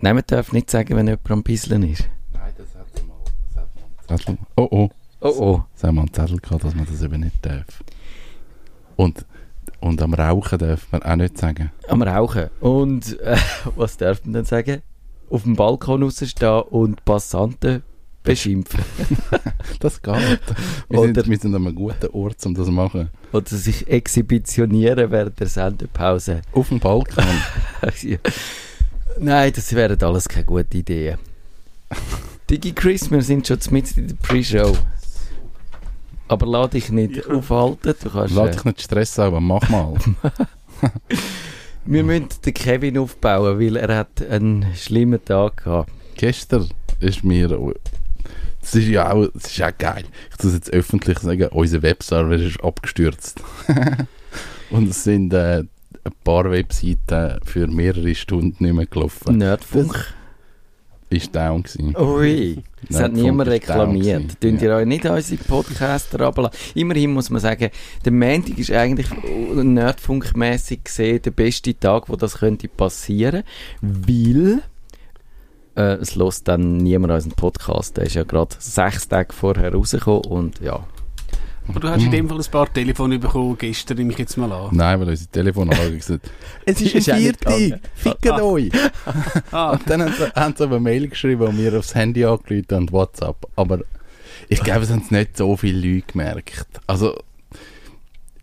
Nein, man darf nicht sagen, wenn jemand am Bisseln ist. Nein, das hat sie mal. Das hat Zettel. Oh oh. Oh oh. Das haben wir einen Zettel gehabt, dass man das eben nicht darf. Und, und am Rauchen darf man auch nicht sagen. Am Rauchen. Und äh, was darf man dann sagen? Auf dem Balkon rausstehen und Passanten beschimpfen. Das geht. Wir, Oder- sind, wir sind an einem guten Ort, um das zu machen. Oder sich exhibitionieren während der Sendepause. Auf dem Balkon. Ja. Nein, das wären alles keine guten Ideen. Digi Chris, wir sind schon mit in der Pre-Show. Aber lass dich nicht aufhalten. Du kannst, Lass äh, dich nicht stressen, aber mach mal. wir müssen den Kevin aufbauen, weil er hat einen schlimmen Tag gehabt. Gestern ist mir. Das ist ja auch, das ist ja geil. Ich muss jetzt öffentlich sagen, unser Webserver ist abgestürzt. Und es sind äh, ein paar Webseiten für mehrere Stunden nicht mehr gelaufen. Nerdfunk. Ist down gewesen. Ui, das hat niemand reklamiert. Tun Ja. ihr euch nicht unsere Podcaster runterladen? Immerhin muss man sagen, der Montag ist eigentlich nerdfunkmässig gesehen der beste Tag, wo das könnte passieren, weil äh, es lässt dann niemand unseren Podcast. Der ist ja gerade sechs Tage vorher rausgekommen und ja. Aber du hast in dem Fall ein paar Telefone bekommen, gestern nehme ich jetzt mal an. Nein, weil unsere Telefonanlage gesagt es ist ein gegangen. fickt Ah. euch. Ah, Und dann haben sie, haben sie aber eine Mail geschrieben und mir aufs Handy angerufen und WhatsApp. Aber ich glaube, es haben es nicht so viele Leute gemerkt. Also,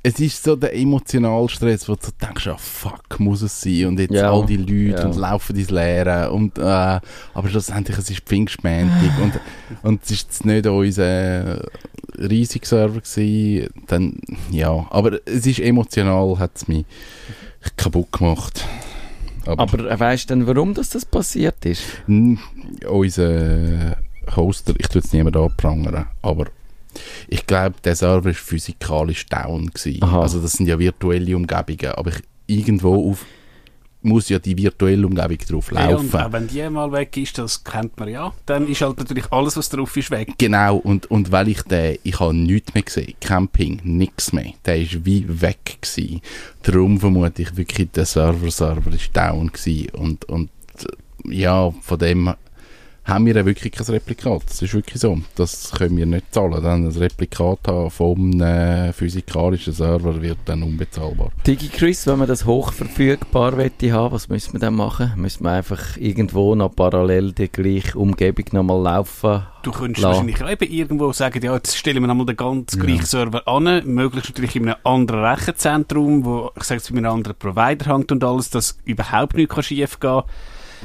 es ist so der emotionale Stress, wo du denkst, ah fuck, muss es sein. Und jetzt Ja, all die Leute ja. und laufen ins Leere. Und, äh, aber schlussendlich, es ist Pfingstmäntig und, und es ist jetzt nicht unser riesiger Server gewesen. Dann, ja, aber es ist emotional, hat es mich kaputt gemacht. Aber äh, weißt du denn, warum das, das passiert ist? Unser Hoster, ich tue jetzt niemand anprangern, aber ich glaube, der Server war physikalisch down. Gewesen. Aha. Also das sind ja virtuelle Umgebungen, aber ich, irgendwo auf, muss ja die virtuelle Umgebung drauf ja, und laufen. auch wenn die mal weg ist, das kennt man ja, dann ist halt natürlich alles, was drauf ist, weg. Genau, und, und weil ich den, ich habe nichts mehr gesehen, Camping, nichts mehr, der ist wie weg gewesen. Darum vermute ich wirklich, der Server-Server ist down gewesen und, und ja, von dem haben wir ja wirklich kein Replikat. Das ist wirklich so. Das können wir nicht zahlen. Dann ein Replikat haben vom äh, physikalischen Server wird dann unbezahlbar. Digi Chris, wenn man das hochverfügbar wette haben, was müssen wir dann machen? Müssen wir einfach irgendwo noch parallel die gleiche Umgebung nochmal laufen? Du könntest La. wahrscheinlich auch eben irgendwo sagen, ja, jetzt stellen wir nochmal den ganz Ja. gleichen Server an, möglichst natürlich in einem anderen Rechenzentrum, wo, ich sage jetzt, bei einem anderen Provider hängt und alles, dass überhaupt nichts kann schief gehen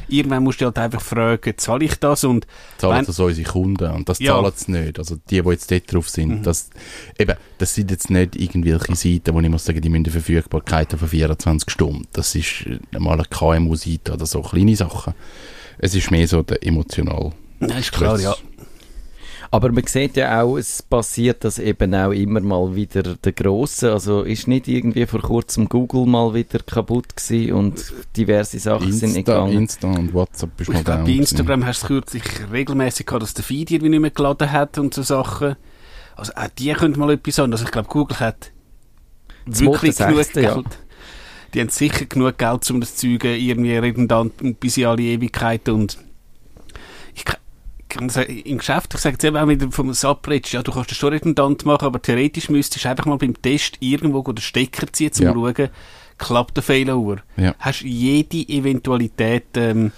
Irgendwann musst du halt einfach fragen, zahle ich das? Und Zahlen das unsere Kunden und das Ja. zahlen sie nicht. Also die, die jetzt dort drauf sind, Mhm. das, eben, das sind jetzt nicht irgendwelche Seiten, wo ich muss sagen, die müssen Verfügbarkeit von 24 Stunden. Das ist äh, mal eine KMU-Seite oder so kleine Sachen. Es ist mehr so der emotional. ja, ist klar, ja. Aber man sieht ja auch, es passiert das eben auch immer mal wieder der Grosse. Also ist nicht irgendwie vor kurzem Google mal wieder kaputt gewesen und diverse Sachen sind nicht Insta, gegangen. Insta und WhatsApp ist mal ich glaube, down bei. Instagram hast du kürzlich regelmäßig gehabt, dass der Feed irgendwie nicht mehr geladen hat und so Sachen. Also auch die könnte mal etwas an. Also ich glaube, Google hat Das wirklich genug Sechste, ja. Geld. Die haben sicher genug Geld, um das Zeug irgendwie redundant und bis in alle Ewigkeiten und ich im Geschäft, ich sage jetzt eben auch wieder vom Subreddit, ja, du kannst das schon redundant machen, aber theoretisch müsstest du einfach mal beim Test irgendwo den Stecker ziehen, zum Ja. schauen, klappt der Fehler Uhr. Ja. Hast jede Eventualität ähm,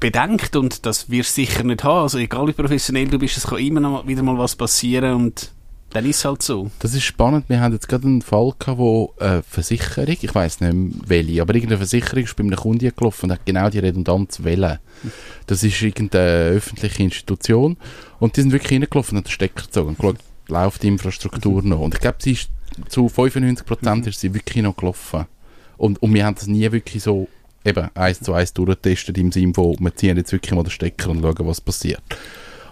bedenkt und das wirst du sicher nicht haben. Also egal wie professionell du bist, es kann immer noch wieder mal was passieren und dann ist es halt so. Das ist spannend. Wir haben jetzt gerade einen Fall gehabt, wo eine Versicherung, ich weiß nicht mehr welche, aber irgendeine Versicherung ist bei einem Kunden gelaufen und hat genau die Redundanz wählen. Das ist irgendeine öffentliche Institution und die sind wirklich reingelaufen und haben den Stecker gezogen und geschaut, läuft die Infrastruktur noch. Und ich glaube, sie ist zu 95% ist sie wirklich noch gelaufen. Und, und wir haben das nie wirklich so eben eins zu eins durchgetestet im Sinne von, wir ziehen jetzt wirklich mal den Stecker und schauen, was passiert.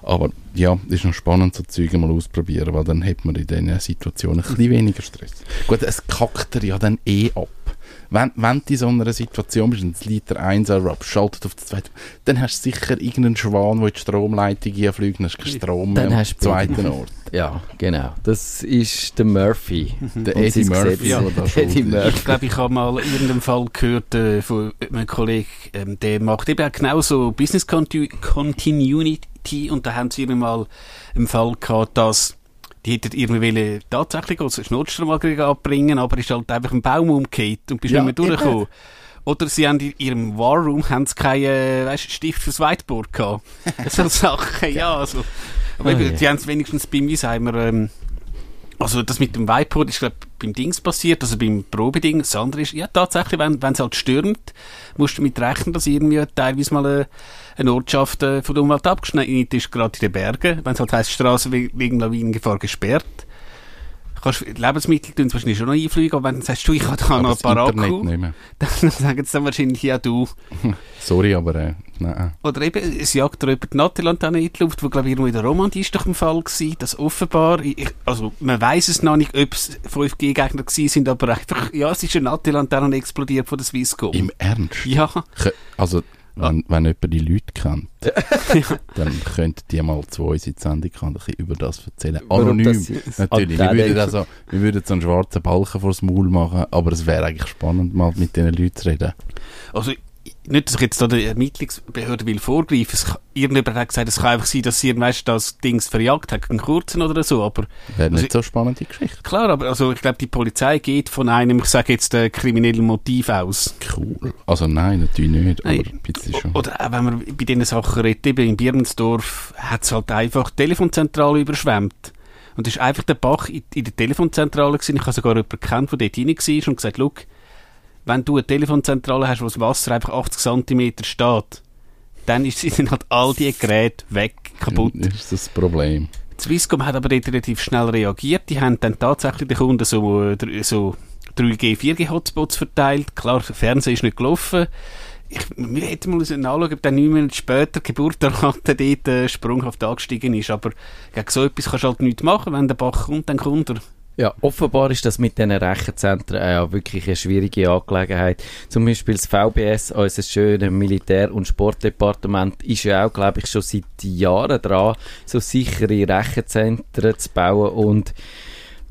Aber ja, ist noch spannend, so Züge mal ausprobieren, weil dann hat man in diesen Situationen ein bisschen weniger Stress. Gut, es kackt er ja dann eh ab. wenn, wenn du in so einer Situation bist und das Liter 1 schaltet auf den zweiten, dann hast du sicher irgendeinen Schwan, der in die Stromleitung einfliegt, dann hast du keinen Strom Dann mehr hast am du zweiten Ort. Ja, genau. Das ist der Murphy. Der Eddie Murphy, da Eddie. Murphy. Ich glaube, ich habe mal in irgendeinem Fall gehört äh, von einem Kollegen, ähm, der macht eben auch genau so Business Conti Continuity und da haben sie eben mal einen Fall gehabt, dass die hätten irgendwie tatsächlich ein Notstromaggregat abbringen, aber ist halt einfach ein Baum umgekehrt und bist Ja, nicht mehr durchgekommen. Oder sie haben in ihrem Warroom haben sie keinen weißt, Stift fürs Whiteboard gehabt. so Sachen, ja, also. Aber Oh eben, je. die haben es wenigstens bei mir, sagen wir, ähm, also das mit dem Whiteboard ist glaube beim Dings passiert, also beim Probeding. Das andere ist, ja tatsächlich, wenn es halt stürmt, musst du damit rechnen, dass irgendwie teilweise mal eine, eine Ortschaft äh, von der Umwelt abgeschnitten ist, gerade in den Bergen. Wenn es halt heisst, Straße we- wegen Lawinengefahr gesperrt. Kannst, Lebensmittel tun wahrscheinlich schon noch einfliegen, aber wenn du sagst, du, ich habe da noch ein paar Akku, mehr. dann sagen sie dann wahrscheinlich, ja du. Sorry, aber äh, nein. Oder eben, es jagt da über die Nattelantenne in die Luft, wo glaube ich irgendwo in der Romandie ist doch im Fall gewesen, dass offenbar, ich, also man weiß es noch nicht, ob es 5G-Gegner gewesen sind, aber einfach, ja, es ist eine Nattelantenne explodiert von der Swisscom. Im Ernst? ja, Also, wenn, wenn jemand die Leute kennt, dann könnten die mal zu uns in die Sendung kommen und ein bisschen über das erzählen. Anonym, natürlich. Wir Antenne- würden, also, wir würden so einen schwarzen Balken vors Maul machen, aber es wäre eigentlich spannend, mal mit diesen Leuten zu reden. also nicht, dass ich jetzt da der Ermittlungsbehörde will vorgreifen. Es, irgendjemand hat gesagt, es kann einfach sein, dass sie weißt, das Dings verjagt hat, einen kurzen oder so, aber Wäre Also nicht so eine spannende Geschichte. klar, aber also ich glaube, die Polizei geht von einem, ich sage jetzt, äh, kriminellen Motiv aus. Cool. Also nein, natürlich nicht, aber Nein. ein bisschen schon. Oder auch wenn man bei diesen Sachen redet, eben in Birmensdorf hat es halt einfach die Telefonzentrale überschwemmt. Und es ist einfach der Bach in, in der Telefonzentrale gewesen. Ich habe sogar jemanden gekannt, der dort rein war und gesagt, «Schau, wenn du eine Telefonzentrale hast, wo das Wasser einfach 80 cm steht, dann ist, sind halt all die Geräte weg, kaputt. Das ist das Problem. Die Swisscom hat aber relativ schnell reagiert. Die haben dann tatsächlich den Kunden so, äh, so 3G, 4G-Hotspots verteilt. Klar, der Fernseher ist nicht gelaufen. Ich, wir hätten mal anschauen, ob dann neun Monate später die Geburtenrate dort äh, sprunghaft angestiegen ist. Aber gegen so etwas kannst du halt nichts machen. Wenn der Bach kommt, dann kommt er. Ja, offenbar ist das mit diesen Rechenzentren äh, ja wirklich eine schwierige Angelegenheit. Zum Beispiel das VBS, unser schönes Militär- und Sportdepartement, ist ja auch, glaube ich, schon seit Jahren dran, so sichere Rechenzentren zu bauen und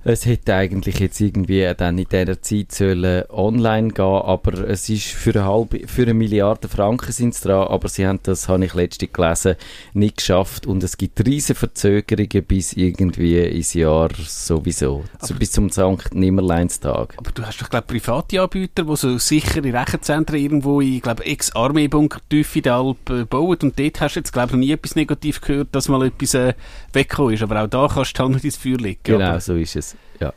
es hätte eigentlich jetzt irgendwie dann in dieser Zeit sollen online gehen, aber es ist für eine halbe, für eine Milliarde Franken sind sie dran, aber sie haben das, habe ich letztens gelesen, nicht geschafft und es gibt riesige Verzögerungen bis irgendwie ins Jahr sowieso, so bis zum St. Nimmerleinstag. Aber du hast doch, glaube private Anbieter, die so sichere Rechenzentren irgendwo in, glaube Ex-Armeebunker tief in den Alpen bauen. Und dort hast du jetzt, glaube ich, noch nie etwas negativ gehört, dass mal etwas äh, weggekommen ist. Aber auch da kannst du nicht ins Feuer legen. Genau, Aber so ist es. Ja.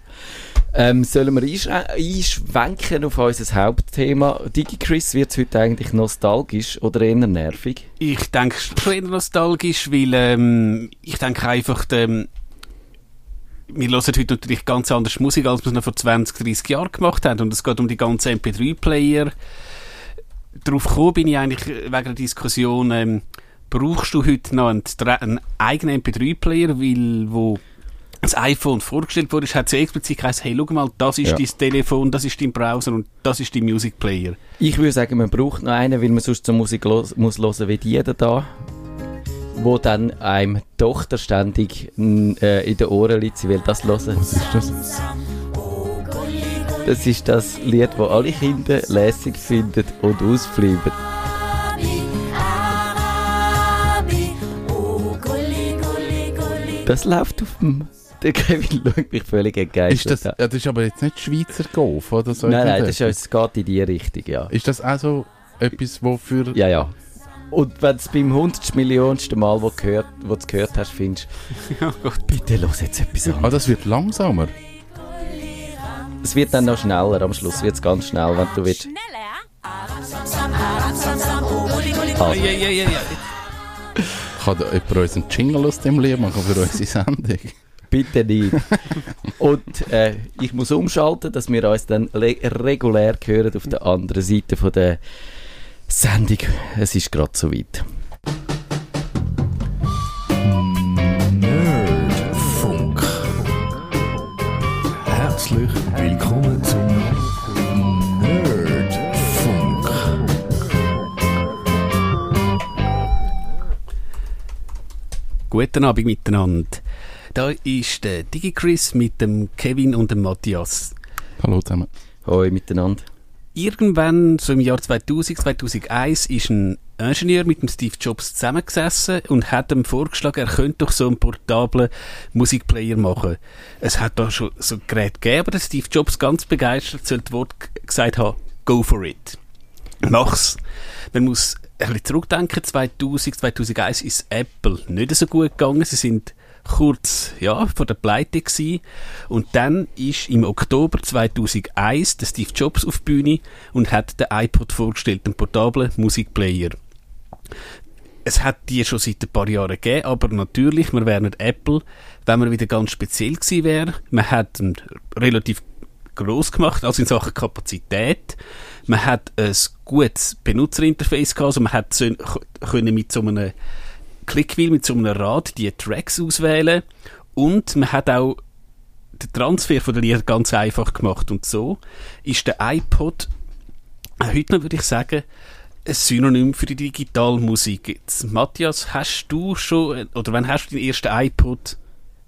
Ähm, sollen wir einschrä- einschwenken auf unser Hauptthema? DigiChris, wird es heute eigentlich nostalgisch oder eher nervig? Ich denke schon eher nostalgisch, weil ähm, ich denke einfach, ähm, wir hören heute natürlich ganz anders Musik, als wir es noch vor 20, 30 Jahren gemacht haben. Und es geht um die ganzen MP3-Player. Darauf gekommen bin ich eigentlich äh, wegen der Diskussion, ähm, brauchst du heute noch einen, einen eigenen MP3-Player, weil wo das iPhone vorgestellt wurde, hat sie explizit gesagt, hey, schau mal, das ist Ja. dein Telefon, das ist dein Browser und das ist dein Music Player. Ich würde sagen, man braucht noch einen, weil man sonst so Musik los, muss hören wie jeder da, wo dann einem Tochter ständig äh, in den Ohren liegt, sie will das hören. Was ist das? Das ist das Lied, das alle Kinder lässig finden und ausfliegen. Das läuft auf dem... Der Kevin schaut mich völlig entgeistert Ist das, an. ja, das ist aber jetzt nicht Schweizer Golf oder so. Nein, nein, das ist, es geht in die Richtung, ja. Ist das auch so etwas, wo für... Ja, ja. Und wenn du es beim hundertsten Millionsten Mal, wo du gehört, wo gehört hast, findest, Ja, Gott. bitte los jetzt etwas Ah, anderes. das wird langsamer. Es wird dann noch schneller, am Schluss wird es ganz schnell, wenn du willst. Ja, ja, ja, ja, ja. Kann jemand uns einen Jingle aus dem Lied machen für unsere Sendung? Bitte nicht. Und äh, ich muss umschalten, dass wir uns dann regulär hören auf der anderen Seite von der Sendung. Es ist gerade so weit. Nerdfunk. Herzlich willkommen Guten Abend miteinander. Da ist der DigiChris mit dem Kevin und dem Matthias. Hallo zusammen. Hoi miteinander. Irgendwann, so im Jahr 2000, 2001, ist ein Ingenieur mit dem Steve Jobs zusammengesessen und hat ihm vorgeschlagen, er könnte doch so einen portablen Musikplayer machen. Es hat da schon so ein Gerät gegeben, aber der Steve Jobs ganz begeistert zu dem Wort gesagt haben, go for it. Mach's. Man muss ein bisschen zurückdenken, 2000, 2001 ist Apple nicht so gut gegangen. Sie sind kurz ja, vor der Pleite gewesen. Und dann ist im Oktober 2001 der Steve Jobs auf die Bühne und hat den iPod vorgestellt, einen portablen Musikplayer. Es hat die schon seit ein paar Jahren gegeben, aber natürlich, wir wären nicht Apple, wenn man wieder ganz speziell gewesen wäre. Man hat ihn relativ groß gemacht, also in Sachen Kapazität. Man hat ein gutes Benutzerinterface gehabt, also man hat so, können mit so einem Clickwheel, mit so einem Rad die Tracks auswählen. Und man hat auch den Transfer von den Liedern ganz einfach gemacht. Und so ist der iPod heute noch, würde ich sagen, ein Synonym für die Digitalmusik. Jetzt, Matthias, hast du schon, oder wann hast du den ersten iPod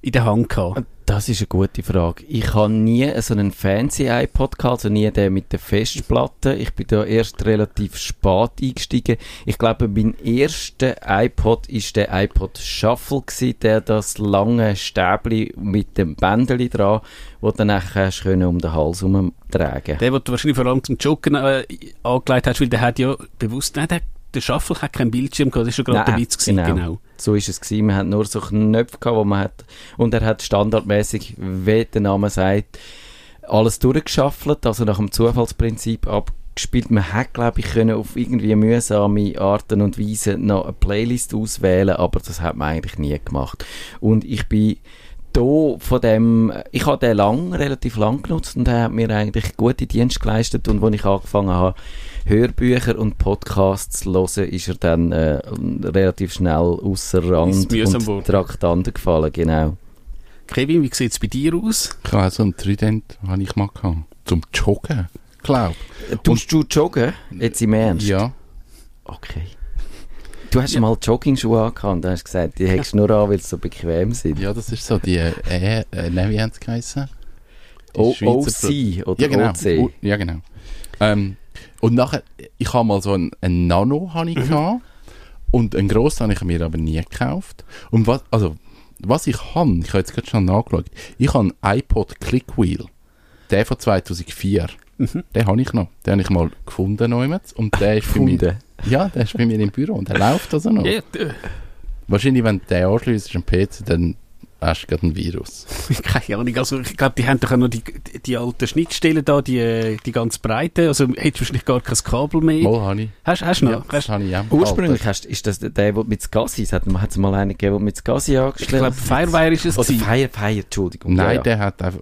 in der Hand gehabt? Das ist eine gute Frage. Ich habe nie so einen fancy iPod gehabt, also nie den mit der Festplatte. Ich bin da erst relativ spät eingestiegen. Ich glaube, mein erster iPod ist der iPod Shuffle gewesen, der das lange Stäbli mit dem Bändeli dran, wo du dann nachher können um den Hals herumtragen. Der, den du wahrscheinlich vor allem zum Joggen äh, angelegt hast, weil der hat ja bewusst, nein, der, der Shuffle hat keinen Bildschirm gehabt, das war schon gerade der Witz gewesen, genau. genau. So ist es gewesen. Man hat nur so Knöpfe gehabt, wo man hat, und er hat standardmäßig, wie der Name sagt, alles durchgeschaffelt, also nach dem Zufallsprinzip abgespielt. Man hat, glaube ich, können auf irgendwie mühsame Arten und Weise noch eine Playlist auswählen, aber das hat man eigentlich nie gemacht. Und ich bin da von dem, ich habe den lang, relativ lang genutzt und er hat mir eigentlich gute Dienste geleistet und als ich angefangen habe, Hörbücher und Podcasts zu hören, ist er dann äh, relativ schnell außer Rand und. Traktanten gefallen, genau. Kevin, wie sieht es bei dir aus? Ich habe so einen Trident, habe ich mal gehabt. Zum Joggen, glaube Äh, Tust du joggen? Jetzt im Ernst? Ja. Okay. Du hast mal Jogging-Schuhe angehabt und hast gesagt, die hättest du nur an, weil sie so bequem sind. Ja, das ist so die, äh, äh, nein, wie haben sie geheißen? OC oder ja, genau. OC. Ja, genau. Ähm, und nachher, ich habe mal so einen, einen Nano habe ich gehabt, und einen grossen habe ich mir aber nie gekauft. Und was, also, was ich habe, ich habe jetzt gerade schon nachgeschaut, ich habe einen iPod Clickwheel, der von 2004. Den habe ich noch. Den habe ich mal gefunden und der ist mir, Gefunden. Ja, der ist bei mir im Büro und der läuft also noch. Ja, Wahrscheinlich, wenn du den anschliessest am PC, dann hast du gerade ein Virus. keine Ahnung, also ich glaube, die haben doch auch noch die, die, die alten Schnittstellen da, die, die ganz breite, also hättest du wahrscheinlich gar kein Kabel mehr. Mal habe ich. Hast, hast du noch? Ja, das hast, habe ich auch. Ursprünglich hast, ist das der, der mit Gassi, es hat hat es mal einen gegeben, der mit Gassi ich angestellt glaube, Firewire ist es Oder gewesen. Fire, Fire, Entschuldigung. Nein, ja, ja. der hat einfach.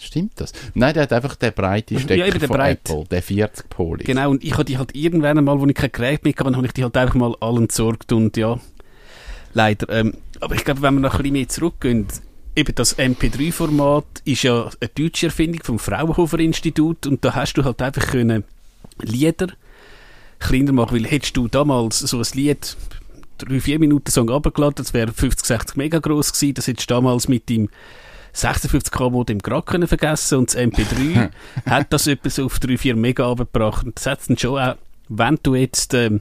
Stimmt das? Nein, der hat einfach den breiten Stecker eben den von breit. Apple, der 40 Poli. Genau, und ich habe die halt irgendwann einmal, wo ich kein Gerät mehr hatte, habe ich die halt einfach mal allen entsorgt und ja, leider. Ähm, aber ich glaube, wenn wir noch ein bisschen mehr zurückgehen, eben das MP3-Format ist ja eine deutsche Erfindung vom Fraunhofer-Institut und da hast du halt einfach können Lieder kleiner machen, weil hättest du damals so ein Lied 3-4 Minuten Song runtergeladen, das wäre 50, 60 mega groß gewesen, das hättest du damals mit dem 56k Modem gerade können vergessen und das MP3 hat das etwas auf 3-4 Mega runtergebracht und das hat dann schon auch, wenn du jetzt ähm,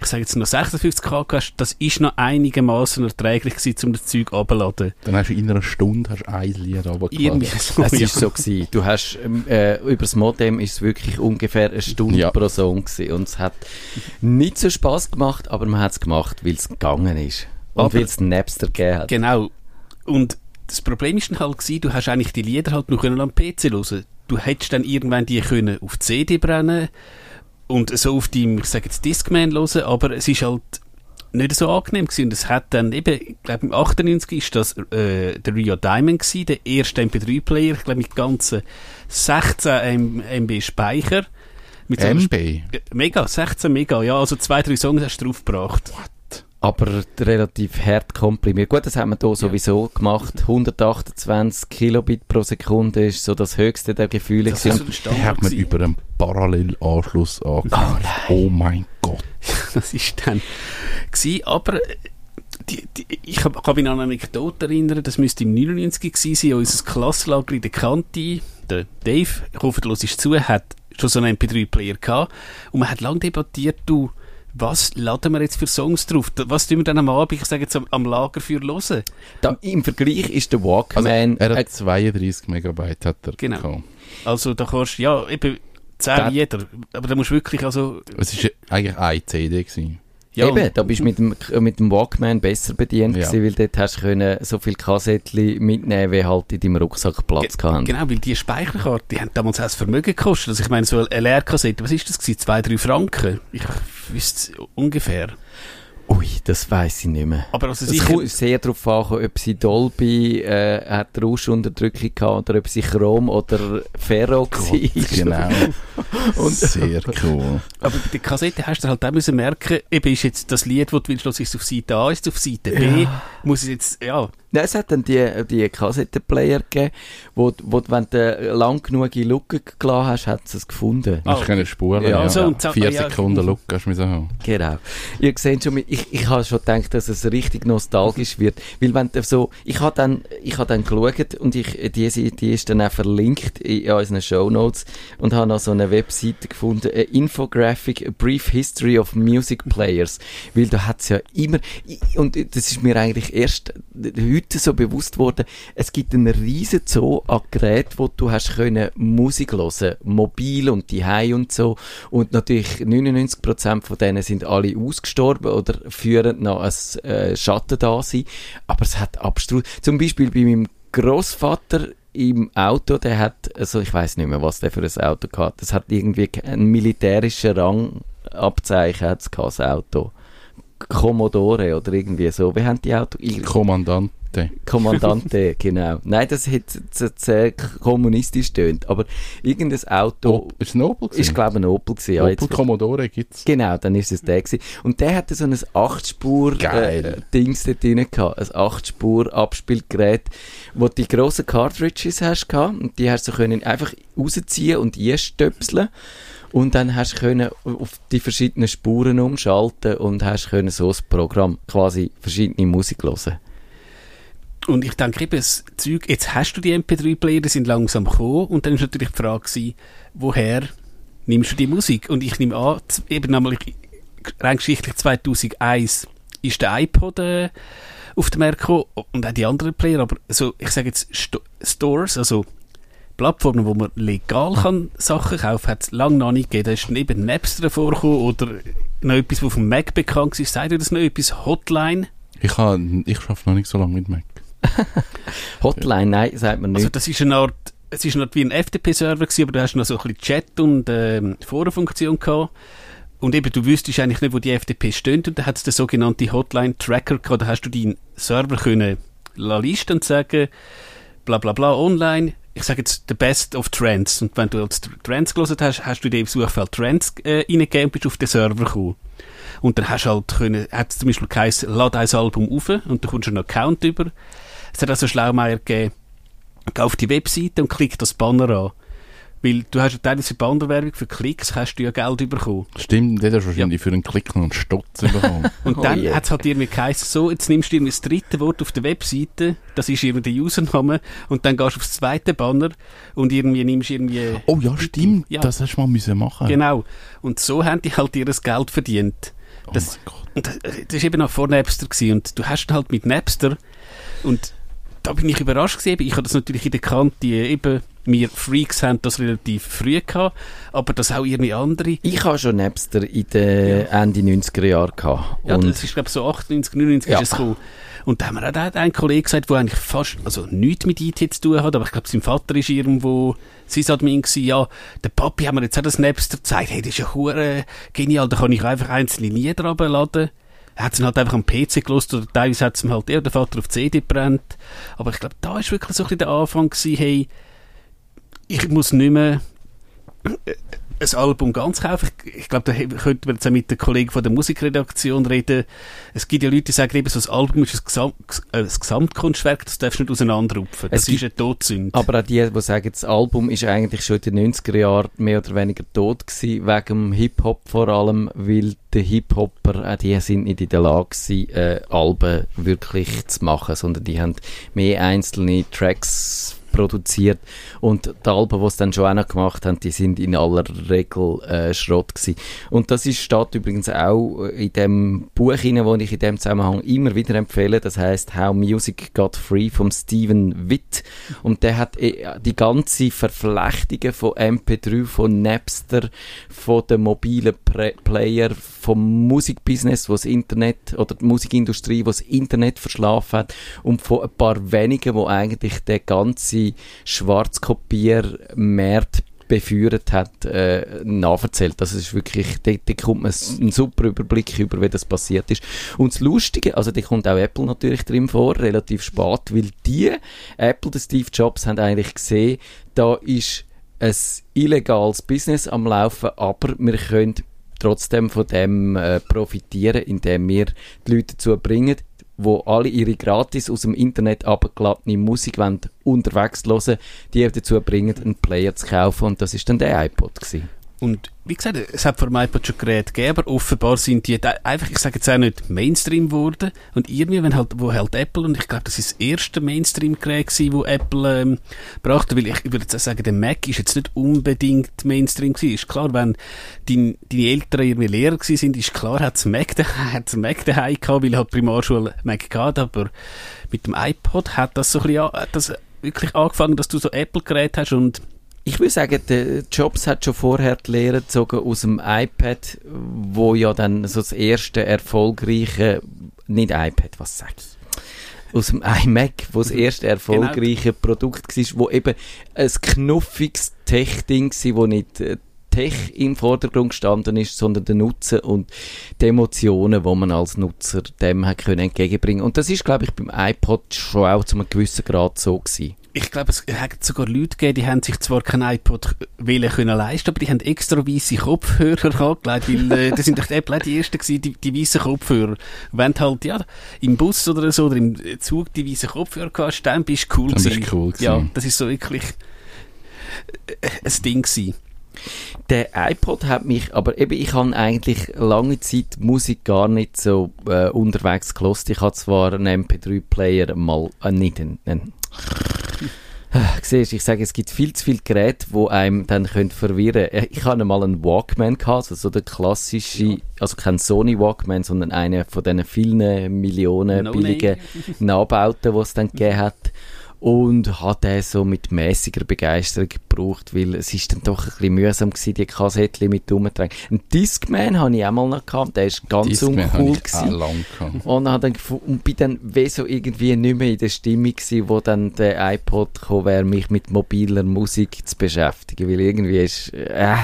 ich sage jetzt noch 56k hast, das ist noch einigermaßen erträglich gewesen, um das Zeug abzuladen. Dann hast du in einer Stunde hast du ein Lied runtergeladen. Irgendwie so. Es ja. ist so gewesen. Du hast, ähm, äh, über das Modem ist es wirklich ungefähr eine Stunde Ja. pro Song gewesen. Und es hat nicht so Spaß gemacht, aber man hat es gemacht, weil es gegangen ist. Und weil es Napster gegeben hat. Genau. Und das Problem ist dann halt gewesen, du hast eigentlich die Lieder halt noch können am PC hören. Du hättest dann irgendwann die können auf CD brennen und so auf deinem, ich sage jetzt Discman hören, aber es ist halt nicht so angenehm gewesen. Und es hat dann eben, ich glaube im 98 ist das äh, der Rio Diamond gewesen, der erste MP3-Player, ich glaube mit ganzen 16 M MB Speicher. Mit so einem MB. Sp- Mega, 16 Mega, ja, also zwei, drei Songs hast du draufgebracht. Aber relativ hart komprimiert. Gut, das haben wir hier sowieso gemacht. 128 Kilobit pro Sekunde ist so das höchste der Gefühle. Das gewesen. ist so ein hat man gewesen. über einen Parallelanschluss angefangen. Oh, mein Gott. das ist dann gsi, aber äh, die, die, ich kann mich an eine Anekdote erinnern, das müsste im 99 gewesen sein, unser Klassenlager in der Kante, der Dave, ich hoffe, du hörst zu, hat schon so einen MP3-Player gehabt und man hat lange debattiert, du, was laden wir jetzt für Songs drauf? Was tun wir dann am Abend, ich sage jetzt am, am Lager für hören? Da, Im Vergleich ist der Walkman... Also, er hat äh, 32 Megabyte hat er Genau. gehabt. Also da kannst du, ja, eben 10 Da- jeder, aber da musst du wirklich, also... Es war eigentlich eine CD. Gewesen. Ja, Eben, da bist du mit dem, mit dem Walkman besser bedient Ja. gewesen, weil dort hast du können so viel Kassettchen mitnehmen, wie halt in deinem Rucksack Platz gehabt. Genau, weil die Speicherkarte, die haben damals auch das Vermögen gekostet. Also ich meine, so eine Leerkassette, was ist das gewesen? Zwei, drei Franken? Ich wüsste ungefähr. Ui, das weiss ich nicht mehr. Aber also Es kommt sehr darauf an, ob sie Dolby äh, hat Rauschunterdrückung gehabt oder ob sie Chrom oder Ferro war. Genau. Und- Sehr cool. Aber bei der Kassette hast du halt auch müssen merken, eben ist jetzt das Lied, das du willst, ist auf Seite A, ist auf Seite B, muss es jetzt, ja, Nein, es hat dann die, die Kassettenplayer gegeben, wo, wo du, wenn du lang genug in Lücke gelassen hast, hat es gefunden. Du hast können spulen. Ja, Ja, also, und so- Vier ja. Sekunden Look hast du müssen haben. Genau. Ihr seht schon, ich, ich habe schon gedacht, dass es richtig nostalgisch wird. Weil wenn du so, ich habe dann, ich habe dann geschaut und ich, die, die ist dann auch verlinkt in unseren Shownotes und habe noch so eine Webseite gefunden, a Infographic, a Brief History of Music Players. Weil da hat es ja immer, und das ist mir eigentlich erst heute so bewusst worden, es gibt einen riesen Zoo an Geräten, wo du hast können Musik hören, mobil und die und so. Und natürlich 99% von denen sind alle ausgestorben oder führen noch ein äh, Schatten da sein. Aber es hat abstrus. Zum Beispiel bei meinem Großvater im Auto, der hat, also ich weiß nicht mehr, was der für ein Auto gehabt. Das hat irgendwie einen militärischen Rangabzeichen, hat's gehabt, Auto. Commodore oder irgendwie so. Wie haben die Auto? Ich- Kommandante. Kommandante, genau. Nein, das hat sehr kommunistisch tönt, aber irgendein Auto Oh, ist es ein Opel? ist, glaube ich, ein Opel gewesen. Ja, Opel Commodore gibt's. Genau, dann ist es der gewesen. Und der hatte so ein 8-Spur Geil. äh, Dings dort drin gehabt. Ein 8-Spur Abspielgerät, wo du die grossen Cartridges hast gehabt. Und die hast du können einfach rausziehen und einstöpseln. Und dann hast du können auf die verschiedenen Spuren umschalten und hast können so das Programm quasi verschiedene Musik hören. Und ich denke eben, das Zeug, jetzt hast du die MP3-Player, die sind langsam gekommen und dann ist natürlich die Frage gewesen, woher nimmst du die Musik? Und ich nehme an, eben einmal, rein geschichtlich 2001 ist der iPod äh, auf den Markt gekommen und auch die anderen Player, aber so, ich sage jetzt Sto Stores, also Plattformen, wo man legal kann Sachen kaufen kann, hat es lange noch nicht gegeben. Da ist dann eben Napster vorgekommen oder noch etwas, was auf dem Mac bekannt ist. Sagt ihr das noch etwas? Hotline? Ich, ich arbeite noch nicht so lange mit Mac. Hotline, nein, sagt man nicht. Also das ist eine Art, es ist Art wie ein FTP-Server aber du hast noch so ein bisschen Chat und ähm, Forenfunktion gehabt. Und eben, du wüsstest eigentlich nicht, wo die FTP stehen und da hat es den sogenannten Hotline-Tracker gehabt, da hast du deinen Server können listen und sagen, bla bla bla, online, ich sage jetzt the best of Trends. Und wenn du als Trends gelesen hast, hast du in dem Suchfeld Trends äh, reingegeben und bist auf den Server gekommen. Und dann hast du halt können, hat zum Beispiel geheißen, lad ein Album auf und dann kommst du einen Account über. Es hat also Schlaumeier gegeben, geh auf die Webseite und klick das Banner an. Weil du hast ja teilweise Bannerwerbung für Klicks, hast du ja Geld bekommen. Stimmt, der hast du wahrscheinlich für einen Klick noch einen Stutz bekommen. Und Oh dann je. hat es halt irgendwie geheißen, so, jetzt nimmst du irgendwie das dritte Wort auf der Webseite, das ist irgendwie der Username, und dann gehst du aufs zweite Banner und irgendwie nimmst irgendwie... oh ja, stimmt. Ja. Das hast du mal müssen machen. Genau. Und so haben die halt ihr Geld verdient. Oh Das- mein Gott. Und das, das war eben noch vor Napster gewesen. und du hast halt mit Napster und da bin ich überrascht gewesen. Ich habe das natürlich in der Kante eben, wir Freaks haben das relativ früh gehabt, aber das auch irgendwie andere. Ich habe schon Napster in den Ende 90er Jahren gehabt. Ja, und das ist glaube so 98, 99 Ja. ist es gekommen. Und da haben wir auch einen Kollegen gesagt, der eigentlich fast, also nichts mit IT zu tun hat, aber ich glaube, sein Vater ist irgendwo Sysadmin gewesen, ja, der Papi haben mir jetzt auch das Napster gezeigt, hey, das ist ja hure genial, da kann ich einfach einzelne Lieder runterladen. Er hat es halt einfach am PC gelost oder teilweise hat es ihm halt eher der Vater auf die CD brennt. Aber ich glaube, da ist wirklich so ein bisschen der Anfang gewesen, hey, ich muss nicht mehr ein Album ganz kaufen. Ich, ich glaube, da könnte man jetzt auch mit den Kollegen von der Musikredaktion reden. Es gibt ja Leute, die sagen eben, so ein Album ist ein, Gesam äh, ein Gesamtkunstwerk, das darfst du nicht auseinanderrupfen. Das ist eine Todsünde. Aber auch die, die sagen, das Album ist eigentlich schon in den 90er Jahren mehr oder weniger tot gewesen, wegen dem Hip-Hop vor allem, weil die Hip-Hopper, auch die sind nicht in der Lage gewesen, äh, Alben wirklich zu machen, sondern die haben mehr einzelne Tracks produziert. Und die Alben, die sie dann schon auch noch gemacht haben, die sind in aller Regel äh, Schrott gewesen. Und das ist, steht übrigens auch in dem Buch das ich in dem Zusammenhang immer wieder empfehle, das heißt How Music Got Free von Stephen Witt. Und der hat eh die ganze Verflechtungen von MP3, von Napster, von den mobilen Pre Player, vom Musikbusiness, wo das Internet oder die Musikindustrie, wo das Internet verschlafen hat und von ein paar wenigen, wo eigentlich der ganze Schwarzkopiermarkt beführt hat, äh, nacherzählt. Das ist wirklich, da, da kommt man einen super Überblick über, wie das passiert ist. Und das Lustige, also da kommt auch Apple natürlich drin vor, relativ spät, weil die, Apple, der Steve Jobs, haben eigentlich gesehen, da ist ein illegales Business am Laufen, aber wir können trotzdem von dem äh, profitieren, indem wir die Leute dazu bringen, wo alle ihre gratis aus dem Internet abgeladene Musik unterwegs hören, die dazu bringen, einen Player zu kaufen und das ist dann der iPod gewesen. Und wie gesagt, es hat vor iPod schon Geräte gegeben, aber offenbar sind die einfach, ich sage jetzt auch nicht Mainstream geworden. Und irgendwie, wenn halt, wo halt Apple, und ich glaube, das ist das erste Mainstream-Gerät gewesen, wo Apple ähm, brachte, weil ich, würde jetzt auch sagen, der Mac ist jetzt nicht unbedingt Mainstream gewesen. Ist klar, wenn dein, deine Eltern irgendwie Lehrer gewesen sind, ist klar, hat's Mac, da- hat's Mac daheim gehabt, weil halt Primarschule Mac gehabt, aber mit dem iPod hat das so ein bisschen, hat das wirklich angefangen, dass du so Apple-Geräte hast und Ich würde sagen, der Jobs hat schon vorher die Lehre gezogen aus dem iPad, wo ja dann so das erste erfolgreiche, nicht iPad, was sag ich? Aus dem iMac, wo das erste erfolgreiche Produkt war, wo eben ein knuffiges Tech-Ding war, wo nicht äh, Tech im Vordergrund gestanden ist, sondern der Nutzen und die Emotionen, die man als Nutzer dem hat können entgegenbringen. Und das ist, glaube ich, beim iPod schon auch zu einem gewissen Grad so gewesen. Ich glaube, es hat sogar Leute gegeben, die haben sich zwar kein iPod wollen können leisten, aber die haben extra weiße Kopfhörer angelegt, weil äh, das sind doch Apple auch die ersten gewesen, die, die weißen Kopfhörer. Wenn du halt, ja, im Bus oder so, oder im Zug die weißen Kopfhörer hast, dann bist du cool Dann gewesen. cool gewesen. Ja, das ist so wirklich äh, ein Ding gewesen. Der iPod hat mich, aber eben, ich habe eigentlich lange Zeit Musik gar nicht so äh, unterwegs gelost. Ich habe zwar einen MP3-Player mal, äh, nicht einen, einen Siehst, ich sage, es gibt viel zu viele Geräte, die einem dann können verwirren können. Ich hatte mal einen Walkman, gehabt, also so der klassische, also kein Sony Walkman, sondern einer von diesen vielen Millionen No billigen Nachbauten, die es dann gegeben hat. Und hat den so mit mäßiger Begeisterung gebraucht, weil es ist dann doch ein bisschen mühsam gewesen, die Kassettchen mit rumzutragen. Ein Discman habe ich auch mal noch gehabt, der ist ganz Discman uncool ich auch gewesen. lang gehabt. Und, habe dann und bin dann wie so irgendwie nicht mehr in der Stimmung gewesen, wo dann der iPod gekommen wäre, mich mit mobiler Musik zu beschäftigen. Weil irgendwie ist, äh,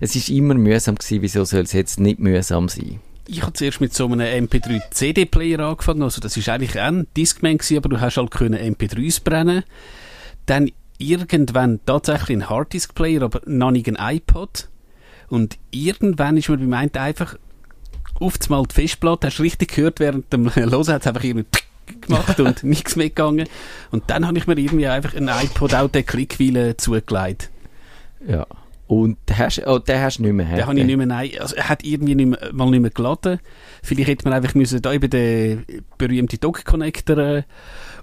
es ist immer mühsam gewesen, wieso soll es jetzt nicht mühsam sein? Ich habe zuerst mit so einem MP3 CD-Player angefangen, also das ist eigentlich auch ein Discman gewesen, aber du hast halt können MP3s brennen. Dann irgendwann tatsächlich ein Harddisk-Player, aber noch nicht ein iPod. Und irgendwann ist mir beim einen einfach einmal die Festplatte, hast du richtig gehört, während dem Hören hat es einfach irgendwie gemacht und nichts mehr gegangen. Und dann habe ich mir irgendwie einfach ein iPod auch der Klickwille zugelegt. Ja. Und den hast, oh, den hast du nicht mehr. Den habe ich nicht mehr, nein, also er hat irgendwie nicht mehr, mal nicht mehr geladen. Vielleicht hätte man einfach müssen da eben den berühmten Dock-Connector äh,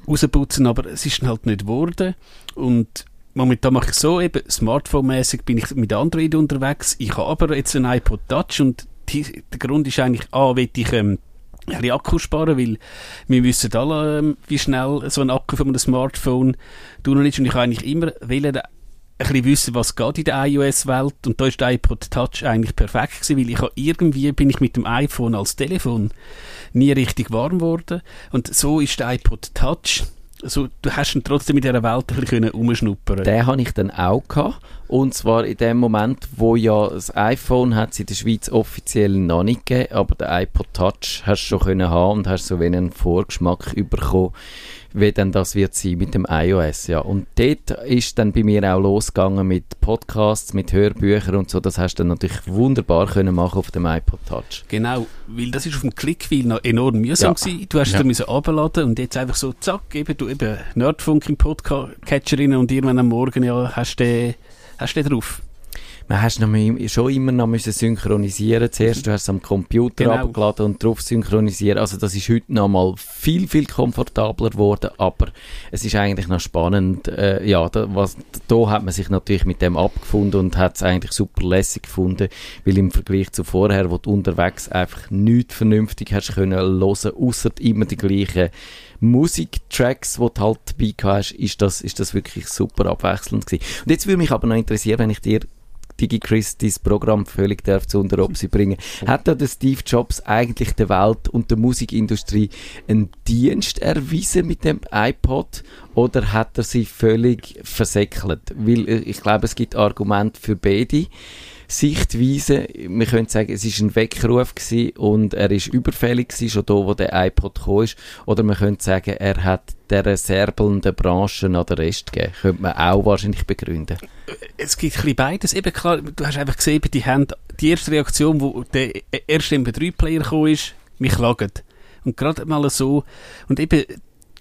rausputzen, aber es ist halt nicht geworden. Und momentan mache ich so, eben Smartphone-mäßig bin ich mit Android unterwegs. Ich habe aber jetzt einen iPod Touch und die, der Grund ist eigentlich, A, will ich ähm, ein bisschen Akku sparen, weil wir wissen alle, ähm, wie schnell so ein Akku von einem Smartphone tun ist. Und ich habe eigentlich immer wollen, ein bisschen wissen, was geht in der iOS-Welt. Und da ist der iPod Touch eigentlich perfekt gewesen, weil ich irgendwie bin ich mit dem iPhone als Telefon nie richtig warm geworden. Und so ist der iPod Touch, also du hast ihn trotzdem in dieser Welt ein bisschen rumschnuppern Den habe ich dann auch gehabt. Und zwar in dem Moment, wo ja das iPhone hat es in der Schweiz offiziell noch nicht gegeben, aber der iPod Touch hast du schon können haben und hast so wie einen Vorgeschmack bekommen, wie dann das wird sein mit dem iOS, ja. Und dort ist dann bei mir auch losgegangen mit Podcasts, mit Hörbüchern und so. Das hast du dann natürlich wunderbar können machen auf dem iPod Touch. Genau, weil das ist auf dem Clickfile noch enorm mühsam Ja. gewesen. Du hast es Ja. müssen abladen und jetzt einfach so zack, eben du eben Nerdfunk im Podcatcher rein und irgendwann am Morgen ja hast du hast du den drauf. Man hast noch schon immer noch müssen synchronisieren. Zuerst du hast es am Computer Genau. abgeladen und drauf synchronisieren. Also das ist heute noch mal viel, viel komfortabler geworden, aber es ist eigentlich noch spannend. Äh, ja, da, was, da hat man sich natürlich mit dem abgefunden und hat es eigentlich super lässig gefunden, weil im Vergleich zu vorher, wo du unterwegs einfach nichts vernünftig hast können hören, außer immer die gleichen Musiktracks, die du halt dabei hast, ist das, ist das wirklich super abwechselnd gewesen. Und jetzt würde mich aber noch interessieren, wenn ich dir DigiChris dein Programm völlig darf zu unter Obsi bringen. Hat da der Steve Jobs eigentlich der Welt und der Musikindustrie einen Dienst erwiesen mit dem iPod oder hat er sie völlig versäckelt? Weil äh, ich glaube, es gibt Argumente für beide. Sichtweise, wir können sagen, es ist ein Weckruf gewesen und er ist überfällig gewesen, schon da, wo der iPod gekommen ist. Oder man könnte sagen, er hat der särbelnden Branche noch den Rest gegeben. Könnte man auch wahrscheinlich begründen. Es gibt ein bisschen beides. Eben klar, du hast einfach gesehen, die haben die erste Reaktion, wo der erste MP3-Player gekommen ist, mich klagen. Und gerade mal so, und eben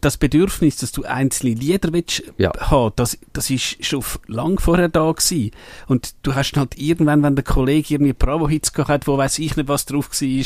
das Bedürfnis, dass du einzelne Lieder willst Ja. haben, das, das ist schon f- lang vorher da gewesen. Und du hast dann halt irgendwann, wenn der Kollege irgendwie Bravo-Hits gehabt hat, wo weiß ich nicht, was drauf war,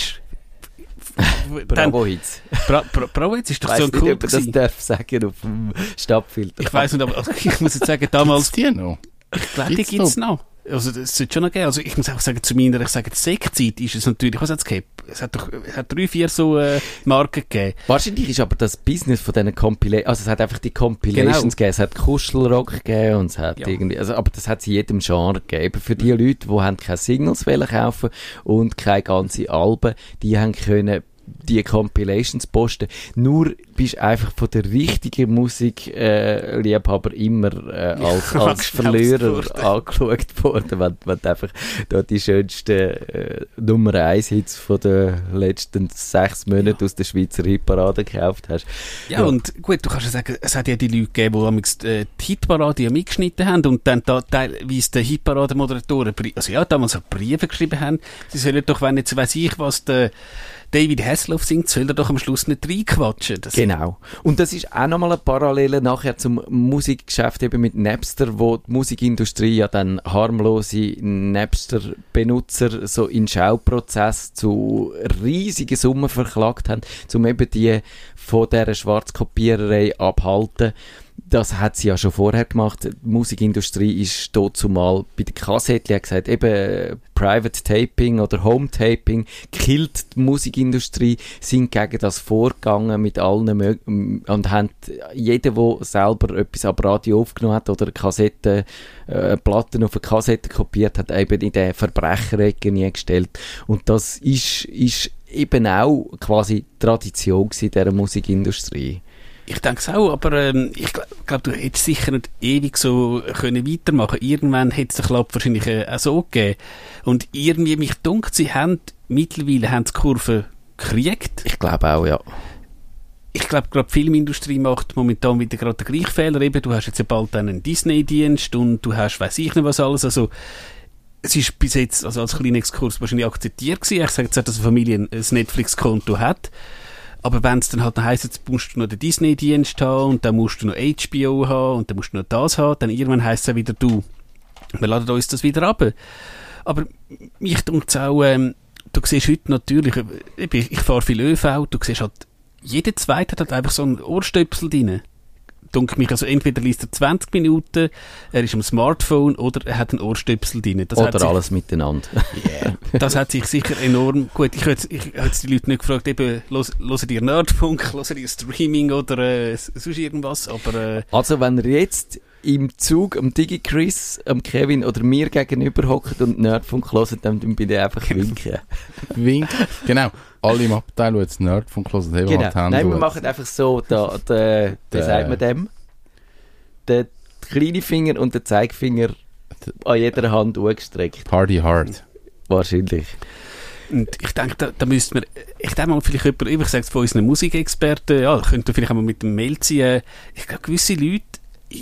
Bravo-Hits. Bra Bra Bravo-Hits ist Ich doch weiss so nicht, cool ob man das darf sagen auf dem Stadtfilter. Ich weiß nicht, aber also, ich muss jetzt sagen, damals, Gibt's die noch? ich glaube, die Gibt's gibt es noch. Also, das sollte schon noch geben. Also, ich muss auch sagen, zu meiner, ich sage, Sektzeit ist es natürlich, was hat es gegeben? Es hat doch, es hat drei, vier so, äh, Marken gegeben. Wahrscheinlich ist aber das Business von diesen Compilations, also es hat einfach die Compilations Genau. gegeben, es hat Kuschelrock gegeben und es hat Ja. irgendwie, also, aber das hat es in jedem Genre gegeben. Eben Für die Leute, die haben keine Singles kaufen und keine ganze Alben, die haben können die Compilations posten. Nur bist einfach von der richtigen Musik äh, Liebhaber immer äh, als, als Angeschaut Verlierer worden. angeschaut worden, wenn, wenn du einfach da die schönsten äh, Nummer 1 Hits von den letzten sechs Monaten aus der Schweizer Hitparade gekauft hast. Ja, Ja. und gut, du kannst ja sagen, es hat ja die Leute gegeben, die äh, die Hitparade ja mitgeschnitten haben und dann da teilweise den Hitparade-Moderatoren, also ja, damals auch Briefe geschrieben haben, sie sollen doch, wenn jetzt weiss ich was, der David Hasselhoff singt, soll er doch am Schluss nicht reinquatschen. Das, Genau. Und das ist auch nochmal eine Parallele nachher zum Musikgeschäft eben mit Napster, wo die Musikindustrie ja dann harmlose Napster-Benutzer so in Schauprozess zu riesigen Summen verklagt haben, um eben die von dieser Schwarzkopiererei abhalten. Das hat sie ja schon vorher gemacht. Die Musikindustrie ist dazu mal bei der Kassette gesagt, eben Private Taping oder Home Taping killt die Musikindustrie, sind gegen das vorgegangen mit allen Mö und haben jeder, der selber etwas am Radio aufgenommen hat oder Kassetten, äh, Platten auf eine Kassette kopiert hat, eben in den Verbrecherecke nie gestellt. Und das ist, ist eben auch quasi Tradition gewesen dieser Musikindustrie. Ich denke es auch, aber ähm, ich glaube, glaub, du hättest sicher nicht ewig so können weitermachen Irgendwann hätte es den Klapp wahrscheinlich äh, auch so gegeben. Und irgendwie, mich dunkt, sie haben, mittlerweile haben die Kurve gekriegt. Ich glaube auch, ja. Ich glaube, gerade die Filmindustrie macht momentan wieder gerade den gleichen Fehler. Eben, du hast jetzt ja bald einen Disney-Dienst und du hast, weiß ich nicht was alles. Also, es ist bis jetzt, also als kleiner Exkurs wahrscheinlich akzeptiert gewesen. Ich sage jetzt nicht, dass eine Familie ein Netflix-Konto hat. Aber wenn es dann halt heisst, jetzt musst du noch den Disney-Dienst haben und dann musst du noch HBO haben und dann musst du noch das haben, dann irgendwann heisst es ja wieder, du, wir laden uns das wieder ab. Aber mich dunkt auch, ähm, du siehst heute natürlich, äh, ich, ich fahre viel ÖV, du siehst halt, jeder Zweite hat halt einfach so einen Ohrstöpsel drin. Dunkt mich, also entweder liest er 20 Minuten, er ist am Smartphone oder er hat einen Ohrstöpsel drin. Das Oder sich- alles miteinander. Yeah. das hat sich sicher enorm, gut, ich hätte die Leute nicht gefragt, eben, hören ihr Nerdfunk, hören ihr Streaming oder äh, sonst irgendwas, aber äh, Also, wenn ihr jetzt im Zug am DigiChris, am Kevin oder mir gegenüber hockt und Nerdfunk hört, dann dann bin ich einfach winken. Wink. Genau. Alle im Abteil, die jetzt Nerdfunk hören, haben Genau. halt die Hände Nein, wir machen einfach so, da, da, wie Der- sagt man dem? Der kleine Finger und der Zeigefinger an jeder Hand angestreckt. Party hard. Wahrscheinlich. Und ich denke, da, da müsste man, ich denke mal, vielleicht jemand, ich sage es von unseren Musikexperten, ja, könnte vielleicht auch mal mit dem Mail ziehen. Ich glaube, gewisse Leute,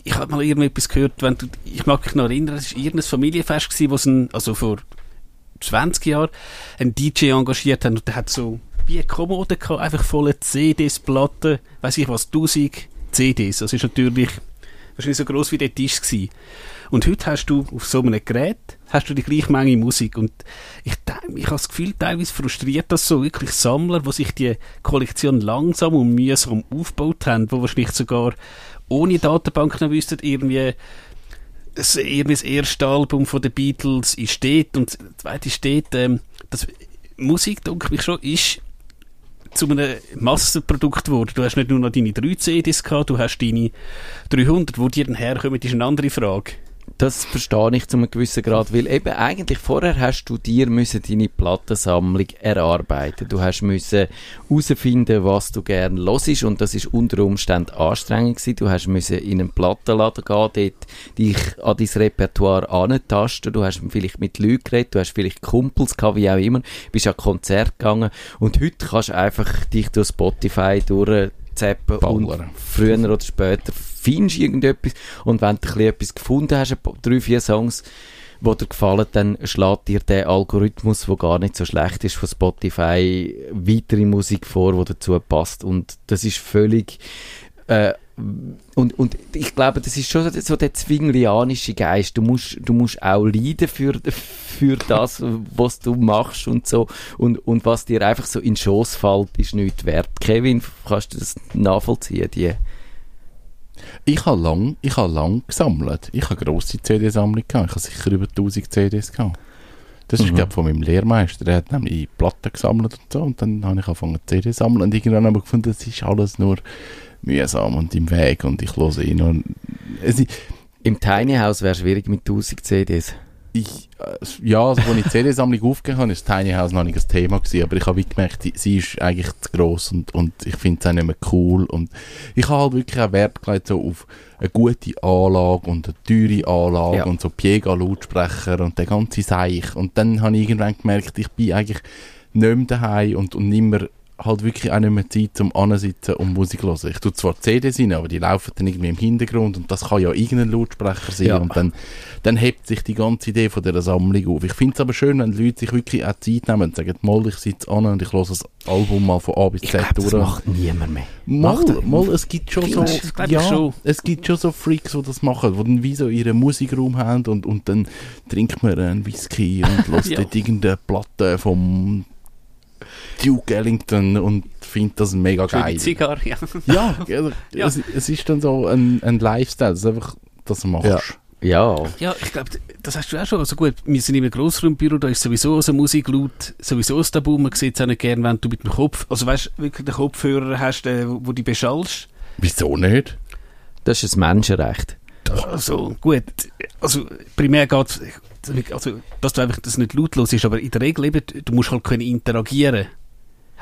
ich, habe mal irgendetwas gehört, wenn du, ich mag mich noch erinnern, es war irgendein Familienfest gewesen, wo ein, also vor 20 Jahren, ein DJ engagiert hat und der hat so, wie eine Kommode gehabt, einfach volle CDs, Platten, weiß ich was, 1000 CDs. Das ist natürlich wahrscheinlich so groß wie der Tisch gewesen. Und heute hast du auf so einem Gerät hast du die gleiche Menge Musik. Und ich, ich habe das Gefühl, teilweise frustriert das so wirklich Sammler, die sich die Kollektion langsam und mühsam aufgebaut haben, wo wahrscheinlich sogar ohne Datenbank noch wüssten, irgendwie das, irgendwie das erste Album von den Beatles ist steht und das zweite steht, ähm, das Musik, denke ich schon, ist zu einem Massenprodukt geworden. Du hast nicht nur noch deine drei CDs gehabt, du hast deine 300. Wo die dann herkommen, ist eine andere Frage. Das verstehe ich zu einem gewissen Grad, weil eben eigentlich vorher hast du dir müssen deine Plattensammlung erarbeiten. Du hast müssen herausfinden, was du gerne hörst und das ist unter Umständen anstrengend gewesen. Du hast müssen in einen Plattenladen gehen, dort dich an dein Repertoire antasten. Du hast vielleicht mit Leuten geredet, du hast vielleicht Kumpels gehabt, wie auch immer, bist an Konzert gegangen und heute kannst du einfach dich durch Spotify durch zappen und früher oder später findest irgendetwas und wenn du etwas gefunden hast, drei, vier Songs, die dir gefallen, dann schlägt dir der Algorithmus, der gar nicht so schlecht ist, von Spotify weitere Musik vor, die dazu passt und das ist völlig äh, und, und ich glaube, das ist schon so der zwinglianische Geist. Du musst, du musst auch leiden für, für das, was du machst und so. Und, und was dir einfach so in Schoß fällt, ist nicht wert. Kevin, kannst du das nachvollziehen? Die ich habe lang, ich habe lang gesammelt. Ich habe grosse CD-Sammlung gehabt. Ich habe sicher über 1000 CDs gehabt. Das ist, mhm. glaube von meinem Lehrmeister. Der hat nämlich Platten gesammelt und so. Und dann habe ich angefangen, CD zu sammeln. Und irgendwann habe ich gefunden, das ist alles nur mühsam und im Weg und ich höre ihn. Und es, Im Tiny House wäre es schwierig mit 1000 CDs. Ich, äh, ja, also als ich die CD-Sammlung aufgegeben habe, ist Tiny House noch nicht das Thema gewesen, aber ich habe gemerkt, sie ist eigentlich zu gross und, und ich finde es auch nicht mehr cool und ich habe halt wirklich auch Wert gelegt so auf eine gute Anlage und eine teure Anlage ja. und so Piega-Lautsprecher und der ganze Seich und dann habe ich irgendwann gemerkt, ich bin eigentlich nicht mehr daheim und, und nicht mehr halt wirklich auch nicht mehr Zeit zum Ansitzen und Musik hören. Ich tue zwar CDs rein, aber die laufen dann irgendwie im Hintergrund und das kann ja irgendein Lautsprecher sein ja. und dann, dann hebt sich die ganze Idee von dieser Sammlung auf. Ich finde es aber schön, wenn Leute sich wirklich auch Zeit nehmen und sagen, mal, ich sitze an und ich höre das Album mal von A bis Z ich durch. das macht niemand mehr. Mal, mal, es gibt schon so, ja, schon. es gibt schon so Freaks, die das machen, die dann wie so ihren Musikraum haben und, und dann trinkt man einen Whisky und lässt ja. dort irgendeine Platte vom Duke Ellington und finde das mega Schöne geil. Zigarre, ja. ja, also, ja. Es, es, ist dann so ein, ein Lifestyle, das einfach, das machst. Ja. Ja. Ja, ich glaube, das hast du auch schon. Also gut, wir sind in einem Grossraumbüro, da ist sowieso so Musik laut, sowieso ein Tabu. Man sieht es auch nicht gern, wenn du mit dem Kopf, also weißt du, wirklich den Kopfhörer hast, äh, wo, wo du beschallst. Wieso nicht? Das ist ein Menschenrecht. Also gut, also primär geht also, dass du einfach das nicht lautlos ist, aber in der Regel eben, du musst halt können interagieren.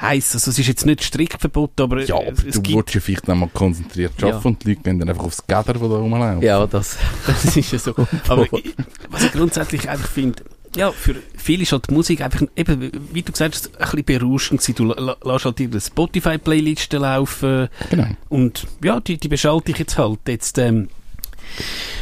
Heißt, also es ist jetzt nicht strikt verboten, aber ja, aber es du gibt... willst ja vielleicht noch mal konzentriert arbeiten ja. und die Leute gehen dann einfach aufs Gatter, das da rumlaufen. Ja, das, das ist ja so. aber was ich grundsätzlich einfach finde, ja, für viele ist halt die Musik einfach, eben, wie du gesagt hast, ein bisschen berauschend gewesen. Du lässt halt ihre Spotify-Playlisten laufen. Genau. Und ja, die, die beschalte ich jetzt halt. Jetzt, ähm,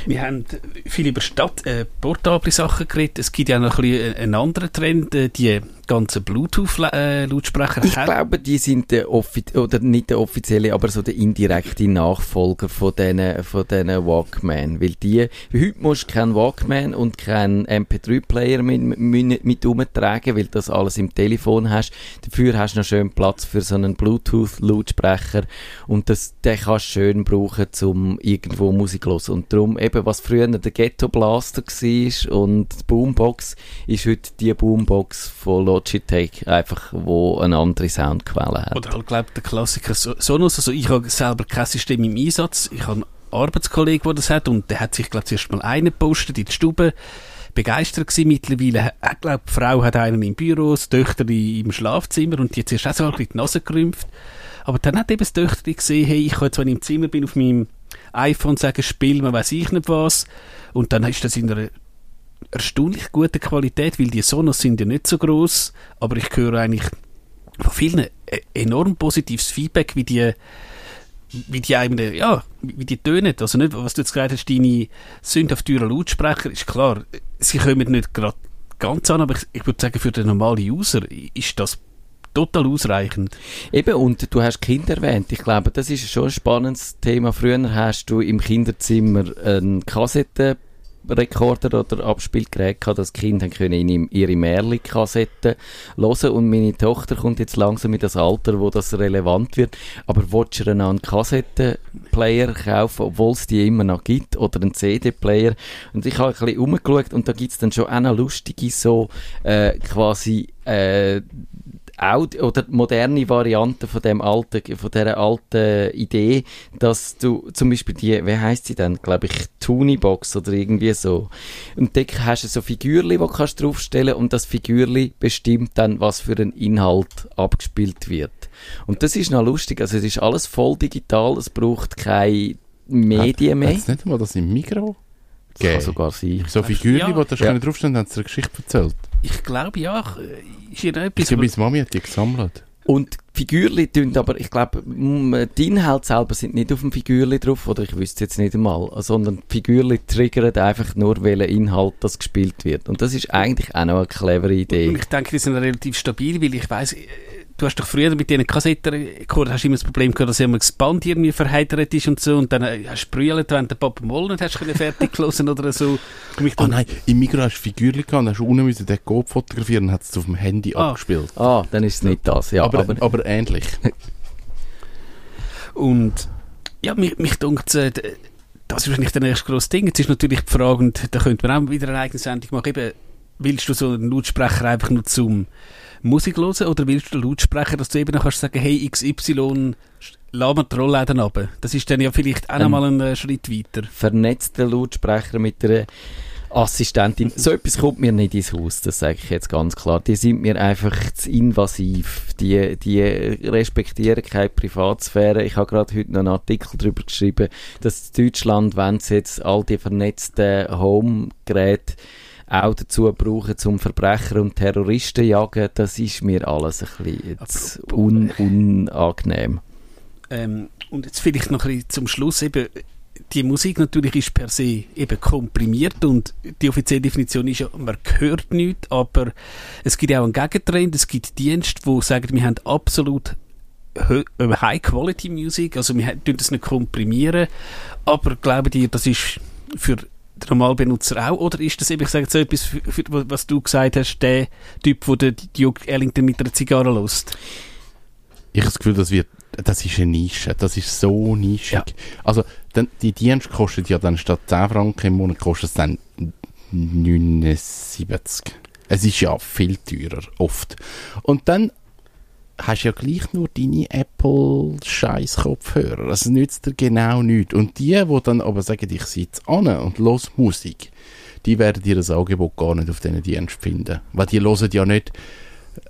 wir haben viel über Stadt, äh, portable Sachen geredet. Es gibt ja noch ein bisschen einen anderen Trend, äh, die ganzen Bluetooth-Lautsprecher Ich glaube, die sind der oder nicht der offizielle, aber so der indirekte Nachfolger von diesen von denen Walkman. Weil die, heute musst du keinen Walkman und keinen MP3-Player mit, mit, mit umtragen, weil das alles im Telefon hast. Dafür hast du noch schön Platz für so einen Bluetooth-Lautsprecher und das, den kannst du schön brauchen, um irgendwo Musik zu hören. Und darum eben, was früher der Ghetto Blaster war und die Boombox, ist heute die Boombox von Logitech, einfach, wo eine andere Soundquelle hat. Oder halt, glaube der Klassiker Sonos. Also ich habe selber kein System im Einsatz. Ich habe einen Arbeitskollegen, der das hat und der hat sich, glaube zuerst mal eingepostet in die Stube begeistert gewesen. Mittlerweile, ich glaube, die Frau hat einen im Büro, das Töchter im Schlafzimmer und die hat zuerst auch so die Nase gerümpft. Aber dann hat eben das Töchter gesehen, hey, ich kann jetzt, wenn ich im Zimmer bin, auf meinem iPhone sagen, spiel man weiß ich nicht was. Und dann ist das in einer erstaunlich guten Qualität, weil die Sonos sind ja nicht so groß, aber ich höre eigentlich von vielen e- enorm positives Feedback, wie die wie die einem, ja, wie die tönen. Also nicht, was du jetzt gesagt hast, deine sündhafteuren Lautsprecher, ist klar, sie kommen nicht gerade ganz an, aber ich, ich würde sagen, für den normalen User ist das total ausreichend. Eben, und du hast Kinder erwähnt. Ich glaube, das ist schon ein spannendes Thema. Früher hast du im Kinderzimmer einen Kassetten Rekorder oder Abspielgerät gehabt, dass Kinder können ihre Märli-Kassetten hören und meine Tochter kommt jetzt langsam in das Alter, wo das relevant wird. Aber willst du einen Kassettenplayer kaufen, obwohl es die immer noch gibt, oder einen CD-Player? Und ich habe ein bisschen umgeschaut und da gibt es dann schon auch noch lustige so äh, quasi äh, Audio, oder moderne Variante von dem alten, von dieser alten Idee, dass du zum Beispiel die, wie heißt sie denn, glaube ich, Tunibox oder irgendwie so. Und da hast du so Figürli, die kannst du draufstellen und das Figürli bestimmt dann, was für ein Inhalt abgespielt wird. Und das ist noch lustig, also es ist alles voll digital, es braucht keine Medien mehr. Hat nicht einmal das im Mikro? Das kann sogar sein. So Figürchen, Ja. die da Ja. ja. draufstehen, haben sie eine Geschichte erzählt. Ich glaube ja, ist ja Ich etwas, glaube, meine Mami hat die gesammelt. Und die Figürli tun aber, ich glaube, mm, die Inhalte selber sind nicht auf dem Figürli drauf, oder ich wüsste jetzt nicht einmal, sondern die Figürli triggern einfach nur, welcher Inhalt das gespielt wird. Und das ist eigentlich auch noch eine clevere Und Idee. ich denke, die sind relativ stabil, weil ich weiss, äh, du hast doch früher mit diesen Kassettenrekordern hast du immer das Problem gehabt, dass immer das Band irgendwie verheitert ist und so und dann äh, hast du brüllt, wenn der Papa Moll nicht hast können fertig hören oder so. Oh dann- nein, im Mikro hast du Figürchen gehabt und hast unten müssen den Code fotografieren und hat es auf dem Handy Ah. abgespielt. Ah, dann ist es nicht das, ja. aber, aber, aber, ähnlich. Und ja, mich, mich dunkt, äh, das ist wahrscheinlich der nächste grosse Ding. Jetzt ist natürlich die Frage, und da könnte man auch wieder eine eigene Sendung machen, eben, willst du so einen Lautsprecher einfach nur zum Musik hören oder willst du einen Lautsprecher, dass du eben noch kannst sagen, hey XY, lass mir die Rollläden runter. Das ist dann ja vielleicht auch Ähm. nochmal ein äh, Schritt weiter. vernetzte Lautsprecher mit einer Assistentin. So etwas kommt mir nicht ins Haus, das sage ich jetzt ganz klar. Die sind mir einfach zu invasiv. Die, die respektieren keine Privatsphäre. Ich habe gerade heute noch einen Artikel darüber geschrieben, dass in Deutschland, wenn sie jetzt all die vernetzten Home-Geräte auch dazu brauchen, zum Verbrecher und Terroristen jagen, das ist mir alles ein bisschen jetzt un unangenehm. Ähm, und jetzt vielleicht noch ein bisschen zum Schluss eben, die Musik natürlich ist per se eben komprimiert und die offizielle Definition ist ja, man hört nichts, aber es gibt auch einen Gegentrend, es gibt Dienste, die sagen, wir haben absolut äh, High-Quality-Musik, also wir tun das nicht komprimieren, aber glauben die, das ist für den Normalbenutzer auch, oder ist das eben, ich sage jetzt so etwas, für, für, was du gesagt hast, der Typ, der Duke Ellington mit einer Zigarre lässt? Ich habe das Gefühl, das, wird, das ist eine Nische. Das ist so nischig. Ja. Also, dann, die Dienste kostet ja dann statt 10 Franken im Monat kostet es dann 79. Es ist ja viel teurer, oft. Und dann hast ja gleich nur deine Apple-Scheiß-Kopfhörer. Das nützt dir genau nichts. Und die, die dann aber sagen, ich sitze an und los Musik, die werden dir das Angebot gar nicht auf diesen Dienst finden. Weil die hören ja nicht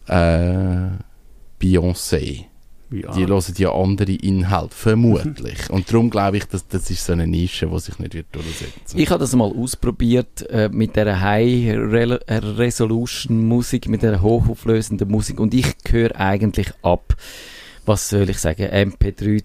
äh, Beyoncé. Ja. Die hören ja andere Inhalte, vermutlich. Und darum glaube ich, dass das ist so eine Nische, die sich nicht wird durchsetzen Ich habe das mal ausprobiert äh, mit der High Rel- äh, Resolution Musik, mit der hochauflösenden Musik und ich höre eigentlich ab, was soll ich sagen, MP3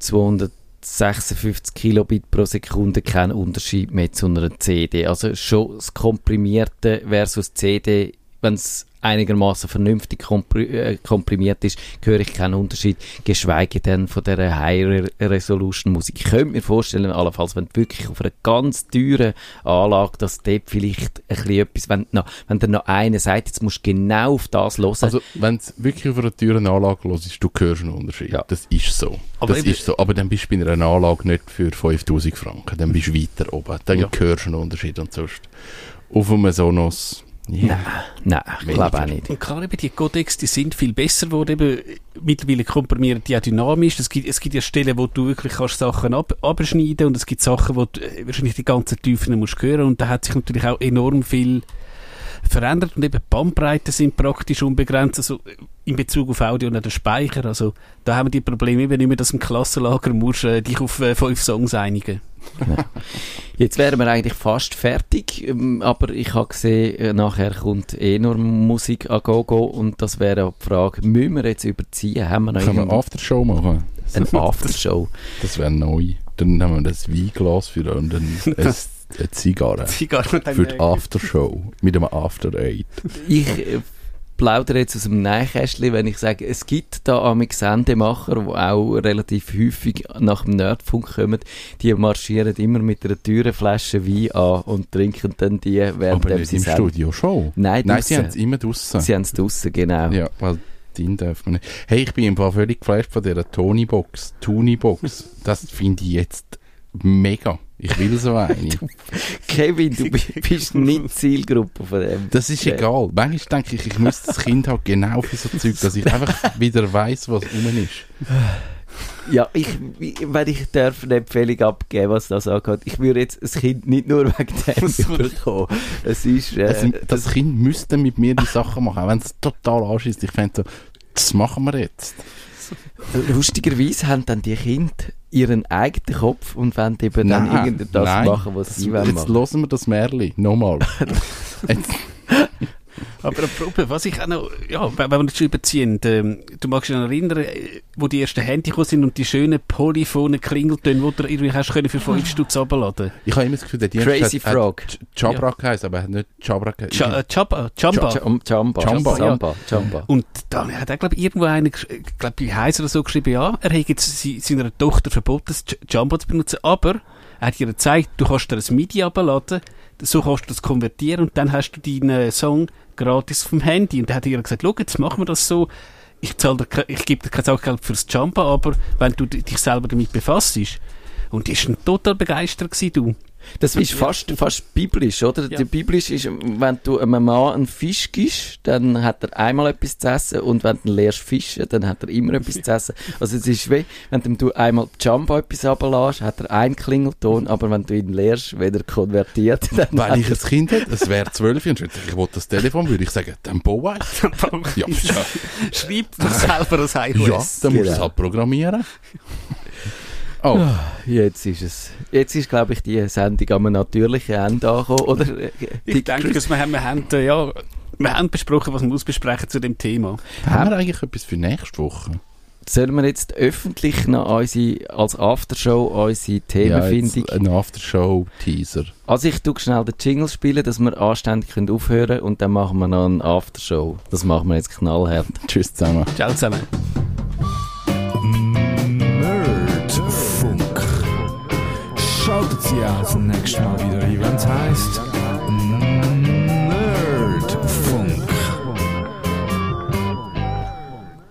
256 Kilobit pro Sekunde, kein Unterschied mehr zu einer CD. Also schon das Komprimierte versus CD, wenn es einigermaßen vernünftig äh, komprimiert ist, höre ich keinen Unterschied, geschweige denn von der High Re Resolution Musik. Ich könnte mir vorstellen, allenfalls, wenn du wirklich auf einer ganz teuren Anlage, dass dort vielleicht ein bisschen etwas, wenn, noch, wenn dir noch einer sagt, jetzt musst du genau auf das hören. Also, wenn es wirklich auf einer teuren Anlage los ist, du hörst einen Unterschied. Ja. Das ist so. Aber das ist so. Aber dann bist du bei einer Anlage nicht für 5000 Franken. Dann bist du weiter oben. Dann Ja. hörst du einen Unterschied und sonst. Auf einem Sonos. Ja. Nein, ich glaube auch nicht. Und klar, eben die Codecs, die sind viel besser geworden. Eben, mittlerweile komprimieren die auch dynamisch. Es gibt, es gibt ja Stellen, wo du wirklich kannst Sachen ab, abschneiden und es gibt Sachen, wo du äh, wahrscheinlich die ganzen Tiefen musst hören. Und da hat sich natürlich auch enorm viel verändert. Und eben die Bandbreiten sind praktisch unbegrenzt, also äh, in Bezug auf Audio und auch den Speicher. Also da haben wir die Probleme eben nicht mehr, dass im Klassenlager musst äh, dich auf äh, fünf Songs einigen. Jetzt wären wir eigentlich fast fertig, ähm, aber ich habe gesehen, äh, nachher kommt eh nur Musik an Gogo und das wäre die Frage, müssen wir jetzt überziehen? Haben wir noch Können wir irgendeine Aftershow machen? Aftershow? Das wäre neu. Dann nehmen wir das Weinglas für und dann ein, eine Zigarre. Zigarre Für die Aftershow. Mit einem After Eight. Ich äh, plaudere jetzt aus dem Nähkästchen, wenn ich sage, es gibt da amig Sendemacher, die auch relativ häufig nach dem Nerdfunk kommen, die marschieren immer mit einer teuren Flasche Wein an und trinken dann die, während Aber nicht sie im senden. Studio schon. Nein, Nein, sie haben es immer draussen. Sie haben es draussen, genau. Ja, weil den darf man nicht. Hey, ich bin im Fall völlig geflasht von dieser Tony-Box. Tony-Box. Das finde ich jetzt mega. Ich will so eine. Kevin, du bi- bist nicht Zielgruppe von dem. Das ist egal. Manchmal denke ich, ich müsste das Kind halt genau für so Zeug, dass ich einfach wieder weiss, was rum ist. Ja, ich, wenn ich darf eine Empfehlung abgeben, was das angeht, ich würde jetzt das Kind nicht nur wegen dem bekommen. Es ist, äh, Also, das Kind müsste mit mir die Sachen machen, auch wenn es total anschießt. Ich fände so, das machen wir jetzt. lustigerweise haben dann die Kinder ihren eigenen Kopf und wollen eben dann Nein, irgendetwas nein. machen, was sie wollen Jetzt machen. hören wir das Märchen. Nochmal. Aber apropos, was ich auch noch, ja, wenn wir das schon überziehen, ähm, du magst dich noch erinnern, äh, wo die ersten Handy gekommen sind und die schönen polyphonen Klingeltöne, die du irgendwie hast können für 5 Stutz runterladen. ich habe immer das Gefühl, der Dienst Crazy hat, Frog. hat Jabra geheißen, aber er hat nicht Jabra geheißen. Cha- äh, Jamba. Jam- Jamba. Jamba, ja. Jamba. Jamba. Und da hat er, glaube ich, irgendwo einer, gesch- äh, glaub bei Heiss oder so geschrieben, ja, er hat jetzt seiner Tochter verboten, Jumbo zu benutzen, aber er hat ihr gezeigt, du kannst dir ein MIDI abladen, so kannst du das konvertieren und dann hast du deinen Song gratis vom Handy. Und dann hat ihr gesagt, schau, jetzt machen wir das so, ich, zahl dir, ich gebe dir kein Saugeld fürs Jumbo, aber wenn du di- dich selber damit befasst. Und die ist dann total begeistert gewesen, du. Das ist fast, fast biblisch, oder? Ja. Biblisch ist, wenn du einem Mann einen Fisch gibst, dann hat er einmal etwas zu essen und wenn du ihn lehrst fischen, dann hat er immer etwas zu essen. Also es ist wie, wenn du einmal Jumbo etwas runterlässt, hat er einen Klingelton, aber wenn du ihn lehrst, wenn er konvertiert, dann Weil hat ich ein Kind hätte, es wäre zwölf und ich ich wollte das Telefon, würde ich sagen, dann baue ich. Ja, ja. Schreib dir selber das ja, iOS. dann musst du es Genau. halt programmieren. Oh, Jetzt ist es, jetzt ist glaube ich die Sendung am natürlichen Ende angekommen, oder? Ich denke, dass wir haben, wir haben, äh, ja, wir haben besprochen, was wir besprechen zu dem Thema. haben wir eigentlich etwas für nächste Woche? Sollen wir jetzt öffentlich noch unsere, als Aftershow unsere Ja, Themenfindung jetzt ein Aftershow-Teaser. Also ich tue schnell den Jingle spielen, dass wir anständig können aufhören können und dann machen wir noch eine Aftershow. Das machen wir jetzt knallhart. Tschüss zusammen. Ciao zusammen. Schaltet Sie auch das nächste Mal wieder ein, wenn es heisst Nerdfunk.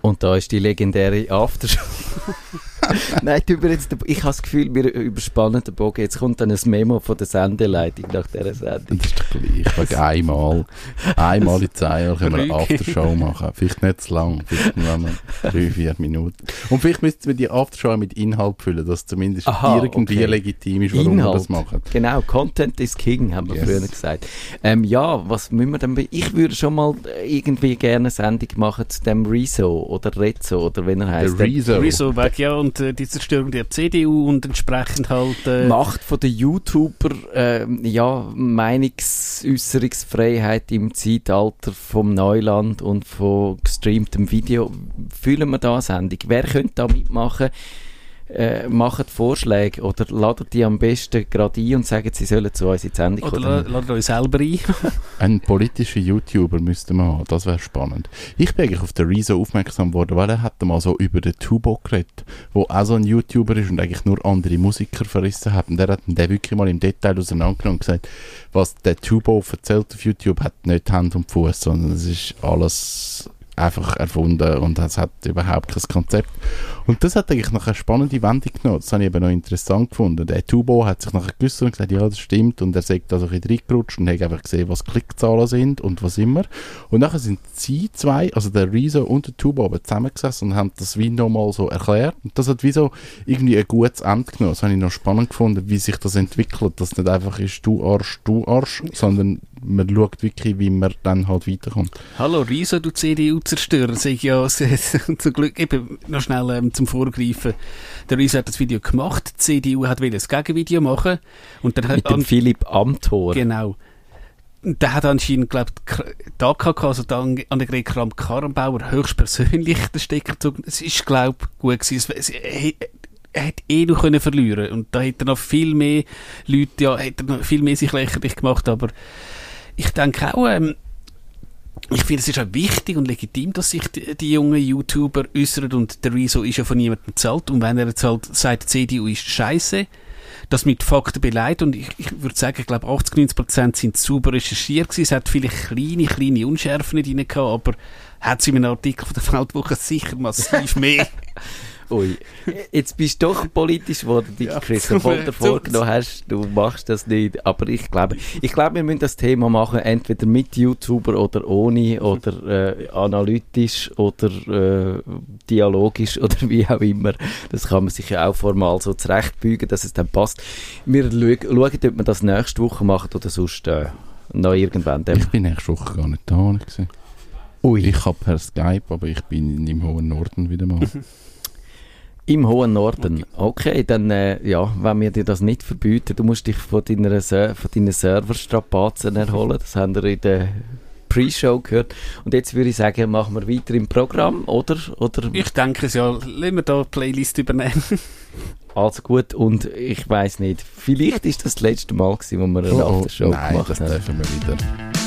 Und da ist die legendäre Aftershow. Nein, du jetzt, ich habe das Gefühl, wir überspannen den Bogen. Jetzt kommt dann ein Memo von der Sendeleitung nach dieser Sendung. Das ist doch gleich. Wegen einmal. Einmal in zehn Jahren können wir eine. Aftershow machen. Vielleicht nicht zu lang. Vielleicht nur noch drei, vier Minuten. Und vielleicht müssten wir die Aftershow mit Inhalt füllen, dass es zumindest Aha, irgendwie okay. legitim ist, warum wir Inhalt. das machen. Genau, Content is King, haben wir Yes. früher gesagt. Ähm, ja, was müssen wir denn... Ich würde schon mal irgendwie gerne eine Sendung machen zu dem Rezo oder Rezo oder wenn er Der heißt. Rezo. Rezo weg, ja, und äh, die Zerstörung der CDU und entsprechend halt... Äh, Macht von den YouTuber ähm, ja, Meinungsäußerungsfreiheit im Zeitalter vom Neuland und von gestreamtem Video. Fühlen wir da Sendung? Wer könnte da mitmachen? Äh, macht Vorschläge oder ladet die am besten gerade ein und sagen, sie sollen zu uns in die Sendung oder kommen. la- ladet euch selber ein. Ein politischer YouTuber müsste man haben, das wäre spannend. Ich bin eigentlich auf den Rezo aufmerksam geworden, weil er hat mal so über den Tubo geredet, wo auch so ein YouTuber ist und eigentlich nur andere Musiker verrissen hat. Und der hat den wirklich mal im Detail auseinandergenommen und gesagt, was der Tubo erzählt auf YouTube, hat nicht Hand und Fuß, sondern es ist alles einfach erfunden und es hat überhaupt kein Konzept. Und das hat eigentlich noch eine spannende Wendung genommen. Das habe ich eben noch interessant gefunden. Der Tubo hat sich nachher gewusst und gesagt, ja, das stimmt. Und er sagt also ein bisschen reingerutscht und hat einfach gesehen, was Klickzahlen sind und was immer. Und nachher sind sie zwei, also der Rezo und der Tubo, aber zusammengesessen und haben das wie nochmal so erklärt. Und das hat wie so irgendwie ein gutes Ende genommen. Das habe ich noch spannend gefunden, wie sich das entwickelt. Dass nicht einfach ist, du Arsch, du Arsch, sondern man schaut wirklich, wie man dann halt weiterkommt. Hallo Riso, du CDU-Zerstörer, sag ich ja, zum Glück, eben, noch schnell ähm, zum Vorgreifen. Der Riso hat das Video gemacht, die CDU hat will ein Gegenvideo machen, und dann Mit hat, dem Philipp Amthor. genau. Und Der hat anscheinend, glaube ich, die AKK, also die Annegret Kramp-Karrenbauer, höchstpersönlich den Stecker gezogen. Es ist, glaube ich, gut gewesen. Es, es, er, er hätte eh noch können verlieren Und da hätte er noch viel mehr Leute, ja, hätte er noch viel mehr sich lächerlich gemacht. Aber ich denke auch, ähm, ich finde, es ist auch wichtig und legitim, dass sich die, die jungen YouTuber äußern und der Rezo ist ja von niemandem bezahlt. Und wenn er jetzt halt sagt, CDU ist scheiße, das mit Fakten beleidigt und ich, ich würde sagen, ich glaube 80, 90 Prozent sind sauber recherchiert gewesen. Es hat vielleicht kleine, kleine Unschärfen drin gehabt, aber hat es in einem Artikel von der Weltwoche sicher massiv mehr. Ui. Jetzt bist du doch politisch geworden, dich, Ja, Chris, obwohl du vorgenommen hast, du machst das nicht. Aber ich glaube, ich glaube, wir müssen das Thema machen, entweder mit YouTuber oder ohne, oder äh, analytisch oder äh, dialogisch oder wie auch immer. Das kann man sich ja auch formal so zurechtbügen, dass es dann passt. Wir schauen, schauen, ob wir das nächste Woche machen oder sonst äh, noch irgendwann. Dann. Ich bin nächste Woche gar nicht da. Gewesen. Ui. Ich habe per Skype, aber ich bin im hohen Norden wieder mal. Im hohen Norden. Okay, dann, äh, ja, wenn wir dir das nicht verbieten, du musst dich von deiner, von deinen Serverstrapazen erholen. Das haben wir in der Pre-Show gehört. Und jetzt würde ich sagen, machen wir weiter im Programm, oder? oder Ich denke es ja, lassen wir da die Playlist übernehmen. also gut. Und ich weiß nicht, vielleicht ist das das letzte Mal gewesen, wo wir eine Oh, oh, Aftershow nein, gemacht das haben. dürfen wir wieder.